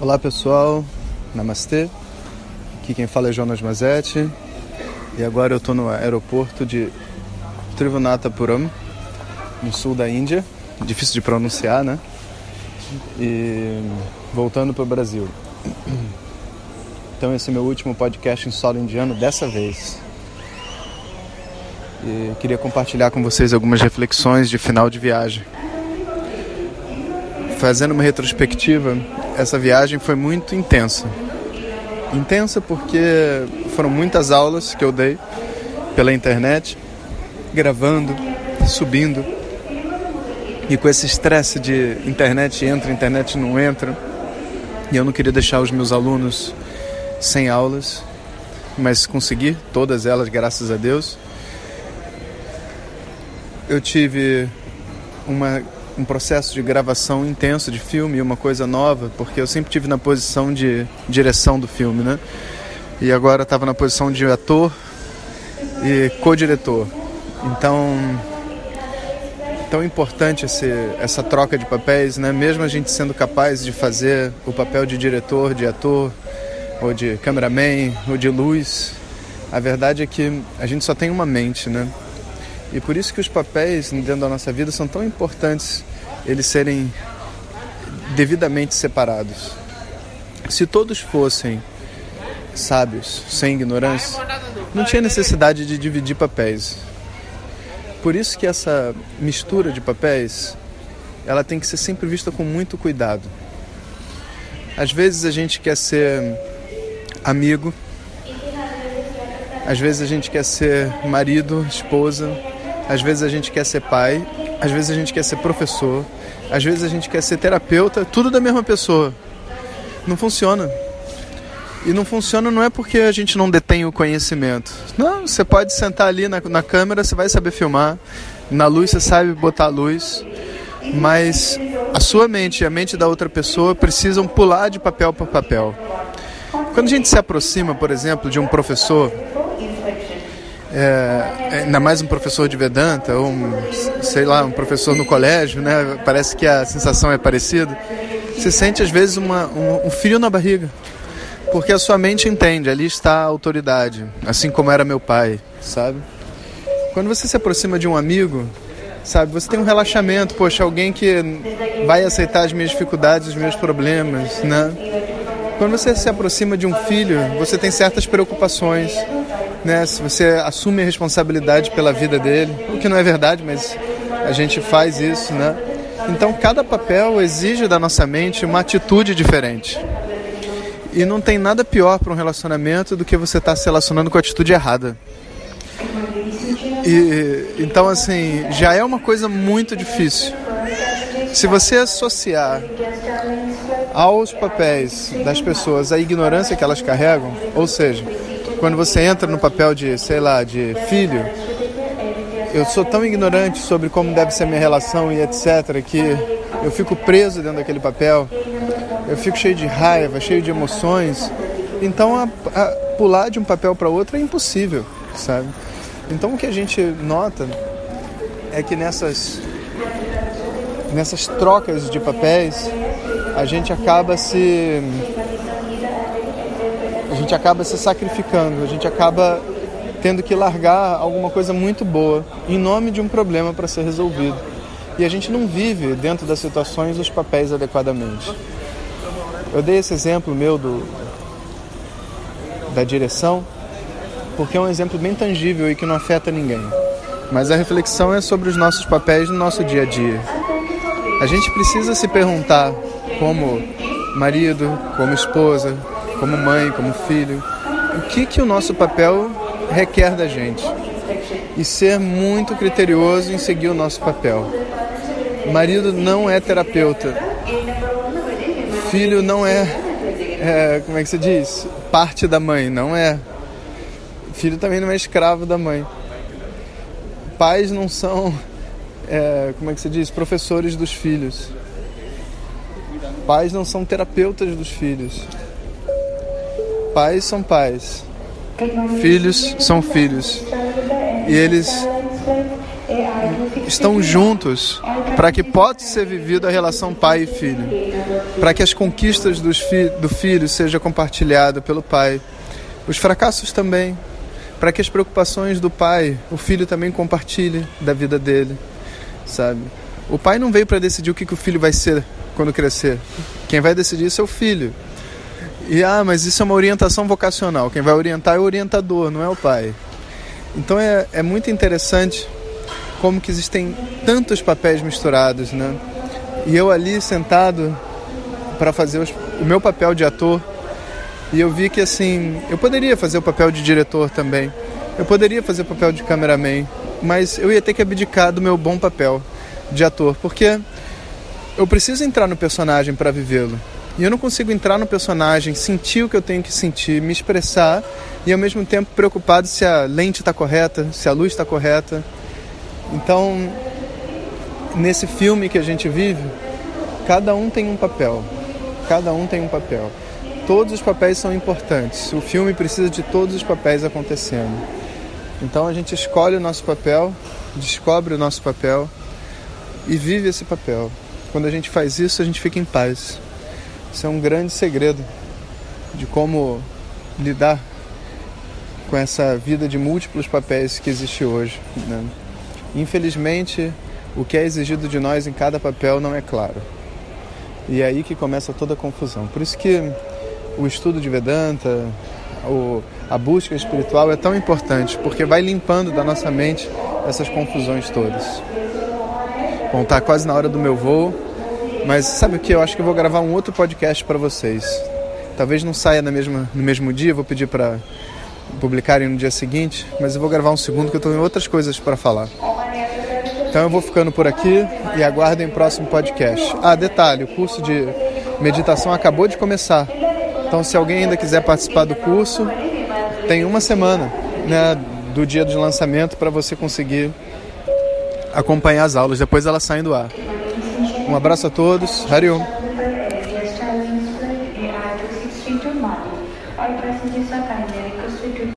Olá pessoal, Namastê. Aqui quem fala é Jonas Mazetti e agora eu estou no aeroporto de Trivunathapuram, no sul da Índia. Difícil de pronunciar, né? E voltando para o Brasil. Então esse é meu último podcast em solo indiano dessa vez. E queria compartilhar com vocês algumas reflexões de final de viagem. Fazendo uma retrospectiva, essa viagem foi muito intensa. Intensa porque foram muitas aulas que eu dei pela internet, gravando, subindo. E com esse estresse de internet entra, internet não entra. E eu não queria deixar os meus alunos sem aulas, mas consegui todas elas, graças a Deus. Eu tive uma um processo de gravação intenso de filme, uma coisa nova, porque eu sempre tive na posição de direção do filme, né? E agora estava na posição de ator e co-diretor. Então, tão importante esse, essa troca de papéis, né? Mesmo a gente sendo capaz de fazer o papel de diretor, de ator, ou de cameraman, ou de luz, a verdade é que a gente só tem uma mente, né? E por isso que os papéis dentro da nossa vida são tão importantes eles serem devidamente separados. Se todos fossem sábios, sem ignorância, não tinha necessidade de dividir papéis. Por isso que essa mistura de papéis, ela tem que ser sempre vista com muito cuidado. Às vezes a gente quer ser amigo, às vezes a gente quer ser marido, esposa, às vezes a gente quer ser pai, às vezes a gente quer ser professor, às vezes a gente quer ser terapeuta, tudo da mesma pessoa. Não funciona. E não funciona não é porque a gente não detém o conhecimento. Não, você pode sentar ali na, na câmera, você vai saber filmar. Na luz você sabe botar luz. Mas a sua mente e a mente da outra pessoa precisam pular de papel para papel. Quando a gente se aproxima, por exemplo, de um professor é, ainda mais um professor de Vedanta ou um, sei lá, um professor no colégio, né? Parece que a sensação é parecida. Você sente às vezes uma, um, um frio na barriga, porque a sua mente entende, ali está a autoridade, assim como era meu pai, sabe? Quando você se aproxima de um amigo, sabe, você tem um relaxamento, poxa, alguém que vai aceitar as minhas dificuldades, os meus problemas, né? Quando você se aproxima de um filho, você tem certas preocupações, né? Se você assume a responsabilidade pela vida dele, o que não é verdade, mas a gente faz isso, né? Então cada papel exige da nossa mente uma atitude diferente. E não tem nada pior para um relacionamento do que você estar tá se relacionando com a atitude errada. E então assim, já é uma coisa muito difícil. Se você associar aos papéis das pessoas a ignorância que elas carregam, ou seja, quando você entra no papel de, sei lá, de filho, eu sou tão ignorante sobre como deve ser minha relação e etc, que eu fico preso dentro daquele papel, eu fico cheio de raiva, cheio de emoções. Então, a, a pular de um papel para outro é impossível, sabe? Então, o que a gente nota é que nessas nessas trocas de papéis a gente acaba se gente acaba se sacrificando, a gente acaba tendo que largar alguma coisa muito boa em nome de um problema para ser resolvido. E a gente não vive dentro das situações os papéis adequadamente. Eu dei esse exemplo meu do da direção, porque é um exemplo bem tangível e que não afeta ninguém. Mas a reflexão é sobre os nossos papéis no nosso dia a dia. A gente precisa se perguntar como marido, como esposa, como mãe, como filho, o que, que o nosso papel requer da gente. E ser muito criterioso em seguir o nosso papel. Marido não é terapeuta. Filho não é, é como é que se diz? Parte da mãe, não é. Filho também não é escravo da mãe. Pais não são, é, como é que se diz? Professores dos filhos. Pais não são terapeutas dos filhos. Pais são pais, filhos são filhos. E eles estão juntos para que possa ser vivida a relação pai e filho, para que as conquistas fi do filho sejam compartilhadas pelo pai, os fracassos também, para que as preocupações do pai, o filho também compartilhe da vida dele, sabe? O pai não veio para decidir o que, que o filho vai ser quando crescer. Quem vai decidir isso é o filho. E ah, mas isso é uma orientação vocacional. Quem vai orientar é o orientador, não é o pai. Então é, é muito interessante como que existem tantos papéis misturados, né? E eu ali sentado para fazer os, o meu papel de ator, e eu vi que assim, eu poderia fazer o papel de diretor também. Eu poderia fazer o papel de cameraman, mas eu ia ter que abdicar do meu bom papel de ator, porque eu preciso entrar no personagem para vivê-lo. E eu não consigo entrar no personagem, sentir o que eu tenho que sentir, me expressar e ao mesmo tempo preocupado se a lente está correta, se a luz está correta. Então, nesse filme que a gente vive, cada um tem um papel. Cada um tem um papel. Todos os papéis são importantes. O filme precisa de todos os papéis acontecendo. Então a gente escolhe o nosso papel, descobre o nosso papel e vive esse papel. Quando a gente faz isso, a gente fica em paz. Isso é um grande segredo de como lidar com essa vida de múltiplos papéis que existe hoje. Né? Infelizmente, o que é exigido de nós em cada papel não é claro. E é aí que começa toda a confusão. Por isso que o estudo de Vedanta, a busca espiritual é tão importante, porque vai limpando da nossa mente essas confusões todas. Bom, tá quase na hora do meu voo, mas sabe o que? Eu acho que eu vou gravar um outro podcast para vocês. Talvez não saia na mesma, no mesmo dia, vou pedir para publicarem no dia seguinte, mas eu vou gravar um segundo que eu tenho outras coisas para falar. Então eu vou ficando por aqui e aguardem o próximo podcast. Ah, detalhe, o curso de meditação acabou de começar. Então se alguém ainda quiser participar do curso, tem uma semana né, do dia de lançamento para você conseguir acompanhar as aulas. Depois elas saem do ar. Um abraço a todos. Hariom.